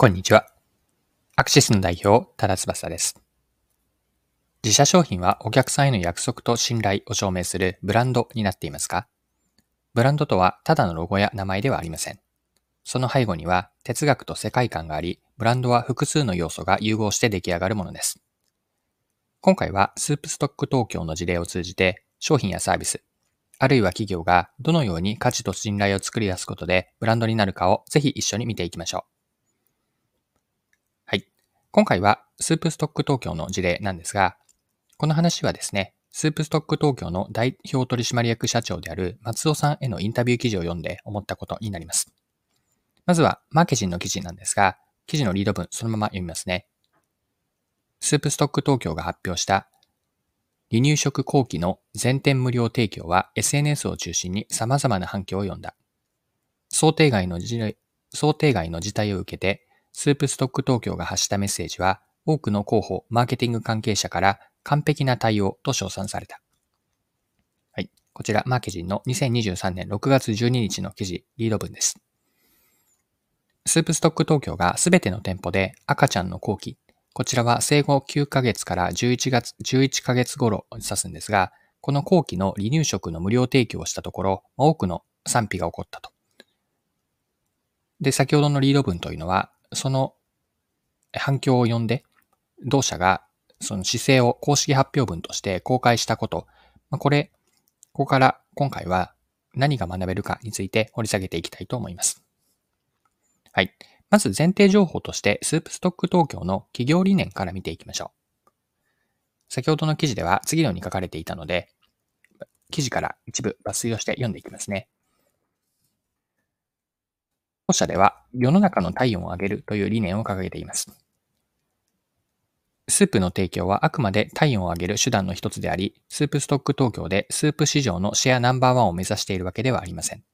こんにちは。アクシスの代表、多田翼です。自社商品はお客さんへの約束と信頼を証明するブランドになっていますか？ブランドとはただのロゴや名前ではありません。その背後には哲学と世界観があり、ブランドは複数の要素が融合して出来上がるものです。今回はスープストック東京の事例を通じて商品やサービス、あるいは企業がどのように価値と信頼を作り出すことでブランドになるかをぜひ一緒に見ていきましょう。今回はスープストック東京の事例なんですが、この話はですね、スープストック東京の代表取締役社長である松尾さんへのインタビュー記事を読んで思ったことになります。まずはマーケジンの記事なんですが、記事のリード文そのまま読みますね。スープストック東京が発表した離乳食後期の全店無料提供は SNS を中心に様々な反響を呼んだ。想定外の事想定外の事態を受けて、スープストック東京が発したメッセージは、多くの広報、マーケティング関係者から完璧な対応と称賛された。はい。こちら、マーケジンの2023年6月12日の記事、リード文です。スープストック東京がすべての店舗で赤ちゃんの後期、こちらは生後9ヶ月から11月、11ヶ月頃を指すんですが、この後期の離乳食の無料提供をしたところ、多くの賛否が起こったと。で、先ほどのリード文というのは、その反響を呼んで、同社がその姿勢を公式発表文として公開したこと、ま、これ、ここから今回は何が学べるかについて掘り下げていきたいと思います。はい。まず前提情報として、スープストック東京の企業理念から見ていきましょう。先ほどの記事では次のように書かれていたので、記事から一部抜粋をして読んでいきますね。当社では世の中の体温を上げるという理念を掲げています。スープの提供はあくまで体温を上げる手段の一つであり、スープストック東京でスープ市場のシェアナンバーワンを目指しているわけではありません。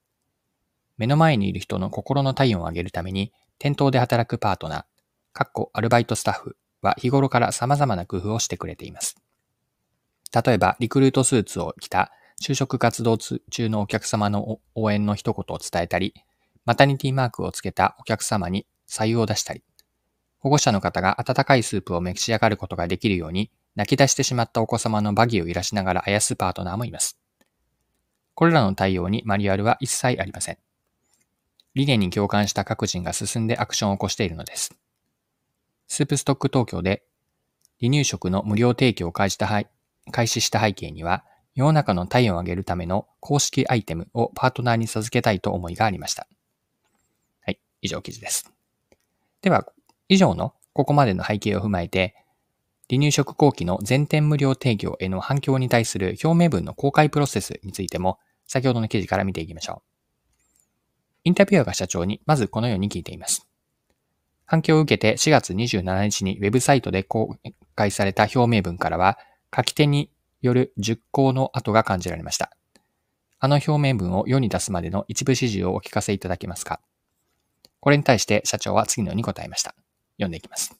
目の前にいる人の心の体温を上げるために、店頭で働くパートナー、かっこアルバイトスタッフは日頃から様々な工夫をしてくれています。例えば、リクルートスーツを着た就職活動中のお客様の応援の一言を伝えたり、マタニティマークをつけたお客様に採用を出したり、保護者の方が温かいスープを召し上がることができるように、泣き出してしまったお子様のバギーを揺らしながらあやすパートナーもいます。これらの対応にマニュアルは一切ありません。理念に共感した各人が進んでアクションを起こしているのです。スープストック東京で離乳食の無料提供を開始した背景には、世の中の体温を上げるための公式アイテムをパートナーに授けたいと思いがありました。以上記事です。では、以上のここまでの背景を踏まえて、離乳食後期の全店無料提供への反響に対する表明文の公開プロセスについても、先ほどの記事から見ていきましょう。インタビュアーが社長にまずこのように聞いています。反響を受けて4月27日にウェブサイトで公開された表明文からは、書き手による熟考の跡が感じられました。あの表明文を世に出すまでの一部始終をお聞かせいただけますか？これに対して社長は次のように答えました。読んでいきます。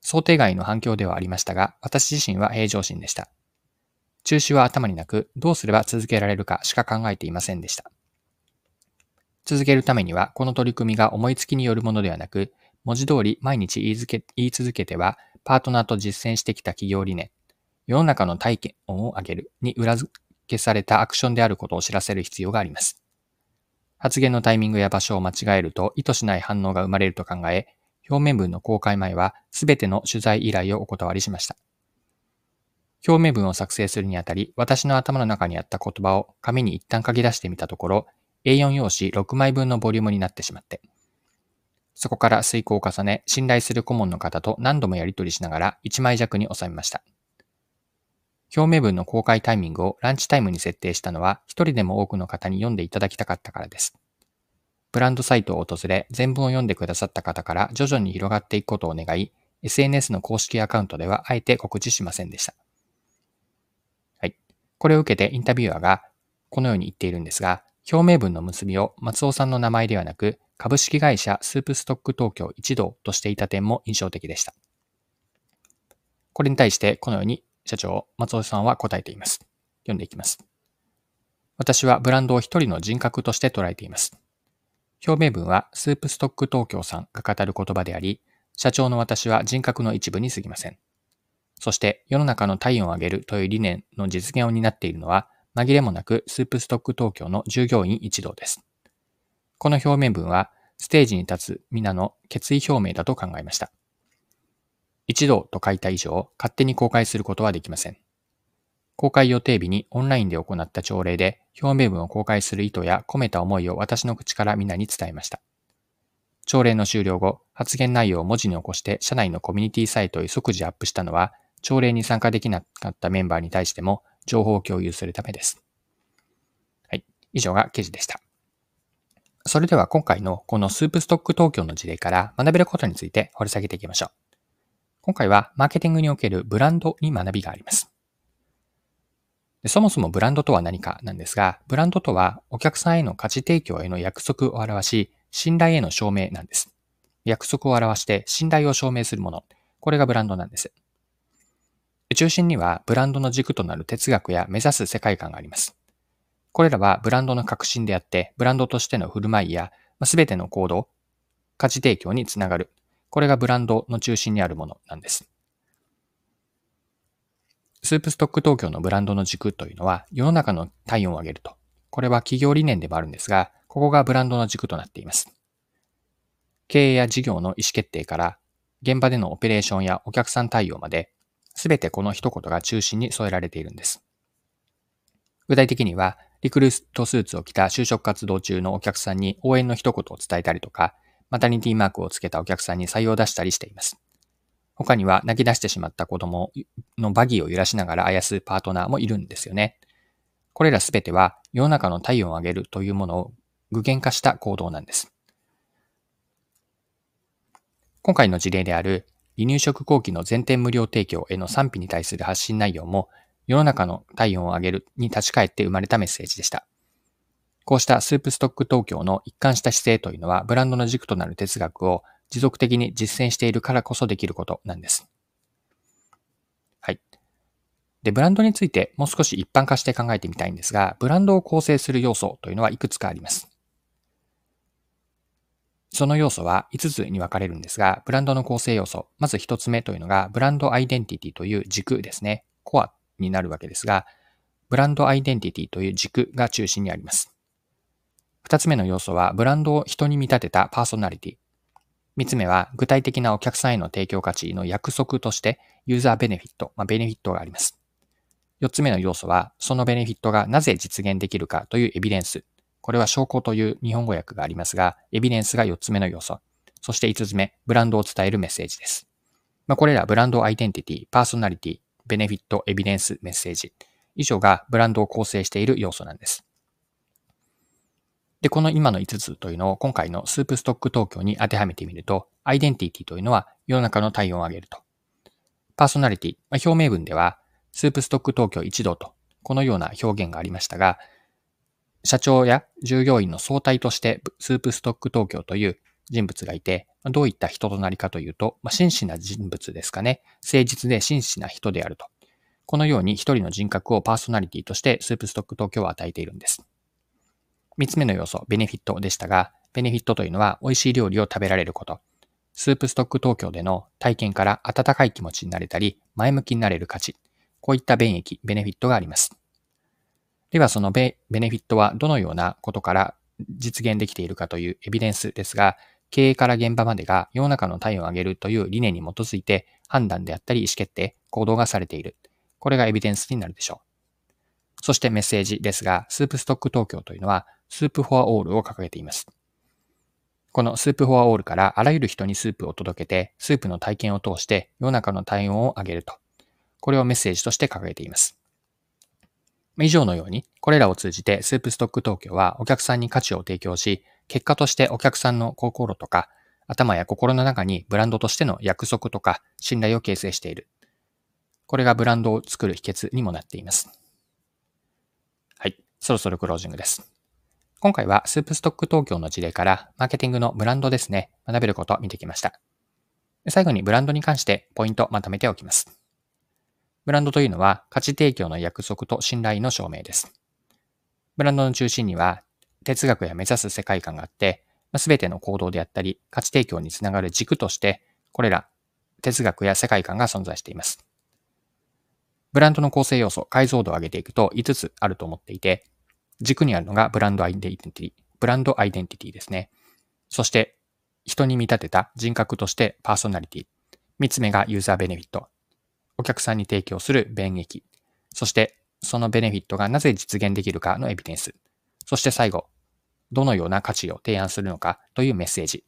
想定外の反響ではありましたが、私自身は平常心でした。中止は頭になく、どうすれば続けられるかしか考えていませんでした。続けるためには、この取り組みが思いつきによるものではなく、文字通り毎日言いけ言い続けては、パートナーと実践してきた企業理念、世の中の体験を上げるに裏付けされたアクションであることを知らせる必要があります。発言のタイミングや場所を間違えると意図しない反応が生まれると考え、表面文の公開前はすべての取材依頼をお断りしました。表面文を作成するにあたり、私の頭の中にあった言葉を紙に一旦書き出してみたところ、A4 用紙6枚分のボリュームになってしまって、そこから遂行を重ね、信頼する顧問の方と何度もやり取りしながら1枚弱に収めました。表明文の公開タイミングをランチタイムに設定したのは、一人でも多くの方に読んでいただきたかったからです。ブランドサイトを訪れ、全文を読んでくださった方から徐々に広がっていくことを願い、SNS の公式アカウントではあえて告知しませんでした。はい。これを受けてインタビュアーがこのように言っているんですが、表明文の結びを松尾さんの名前ではなく、株式会社スープストック東京一同としていた点も印象的でした。これに対してこのように社長、松尾さんは答えています。読んでいきます。私はブランドを一人の人格として捉えています。表明文はスープストック東京さんが語る言葉であり、社長の私は人格の一部に過ぎません。そして世の中の体温を上げるという理念の実現を担っているのは、紛れもなくスープストック東京の従業員一同です。この表面文は、ステージに立つ皆の決意表明だと考えました。一同と書いた以上、勝手に公開することはできません。公開予定日にオンラインで行った朝礼で、表明文を公開する意図や込めた思いを私の口から皆に伝えました。朝礼の終了後、発言内容を文字に起こして社内のコミュニティサイトへ即時アップしたのは、朝礼に参加できなかったメンバーに対しても情報を共有するためです。はい。以上が記事でした。それでは今回のこのスープストック東京の事例から学べることについて掘り下げていきましょう。今回はマーケティングにおけるブランドに学びがあります。そもそもブランドとは何かなんですが、ブランドとはお客さんへの価値提供への約束を表し、信頼への証明なんです。約束を表して信頼を証明するもの。これがブランドなんです。中心にはブランドの軸となる哲学や目指す世界観があります。これらはブランドの革新であって、ブランドとしての振る舞いや、すべての行動、価値提供につながる。これがブランドの中心にあるものなんです。スープストック東京のブランドの軸というのは、世の中の体温を上げると。これは企業理念でもあるんですが、ここがブランドの軸となっています。経営や事業の意思決定から、現場でのオペレーションやお客さん対応まで、すべてこの一言が中心に添えられているんです。具体的には、リクルートスーツを着た就職活動中のお客さんに応援の一言を伝えたりとか、マタニティマークをつけたお客さんに採用を出したりしています。他には泣き出してしまった子供のバギーを揺らしながらあやすパートナーもいるんですよね。これらすべては世の中の体温を上げるというものを具現化した行動なんです。今回の事例である離乳食後期の全店無料提供への賛否に対する発信内容も世の中の体温を上げるに立ち返って生まれたメッセージでした。こうしたスープストック東京の一貫した姿勢というのはブランドの軸となる哲学を持続的に実践しているからこそできることなんです。はい。で、ブランドについてもう少し一般化して考えてみたいんですが、ブランドを構成する要素というのはいくつかあります。その要素は5つに分かれるんですが、ブランドの構成要素。まず1つ目というのが、ブランドアイデンティティという軸ですね。コアになるわけですが、ブランドアイデンティティという軸が中心にあります。2つ目の要素は、ブランドを人に見立てたパーソナリティ。3つ目は、具体的なお客さんへの提供価値の約束として、ユーザーベネフィット、まあ、ベネフィットがあります。4つ目の要素は、そのベネフィットがなぜ実現できるかというエビデンス。これは証拠という日本語訳がありますが、エビデンスが4つ目の要素。そして5つ目、ブランドを伝えるメッセージです。まあ、これらブランドアイデンティティ、パーソナリティ、ベネフィット、エビデンス、メッセージ。以上がブランドを構成している要素なんです。で、この今の5つというのを今回のスープストック東京に当てはめてみると、アイデンティティというのは世の中の体温を上げると。パーソナリティ、まあ、表明文では、スープストック東京一同と、このような表現がありましたが、社長や従業員の総体としてスープストック東京という人物がいて、どういった人となりかというと、まあ、真摯な人物ですかね。誠実で真摯な人であると。このように一人の人格をパーソナリティとしてスープストック東京は与えているんです。三つ目の要素、ベネフィットでしたが、ベネフィットというのは美味しい料理を食べられること。スープストック東京での体験から温かい気持ちになれたり、前向きになれる価値。こういった便益、ベネフィットがあります。ではそのベネフィットはどのようなことから実現できているかというエビデンスですが、経営から現場までが世の中の体温を上げるという理念に基づいて判断であったり意思決定、行動がされている。これがエビデンスになるでしょう。そしてメッセージですが、スープストック東京というのは Soup for All を掲げています。この Soup for All からあらゆる人にスープを届けて、スープの体験を通して世の中の体温を上げると。これをメッセージとして掲げています。以上のように、これらを通じてスープストック東京はお客さんに価値を提供し、結果としてお客さんの心とか、頭や心の中にブランドとしての約束とか信頼を形成している。これがブランドを作る秘訣にもなっています。はい。そろそろクロージングです。今回はスープストック東京の事例からマーケティングのブランドですね、学べることを見てきました。最後にブランドに関してポイントまとめておきます。ブランドというのは価値提供の約束と信頼の証明です。ブランドの中心には哲学や目指す世界観があって、すべての行動であったり、価値提供につながる軸として、これら哲学や世界観が存在しています。ブランドの構成要素、解像度を上げていくと5つあると思っていて、軸にあるのがブランドアイデンティティ、ブランドアイデンティティですね。そして、人に見立てた人格としてパーソナリティ。3つ目がユーザーベネフィット。お客さんに提供する便益。そして、そのベネフィットがなぜ実現できるかのエビデンス。そして最後、どのような価値を提案するのかというメッセージ。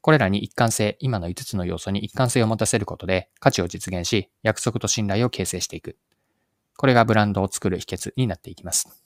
これらに一貫性、今の5つの要素に一貫性を持たせることで価値を実現し、約束と信頼を形成していく。これがブランドを作る秘訣になっていきます。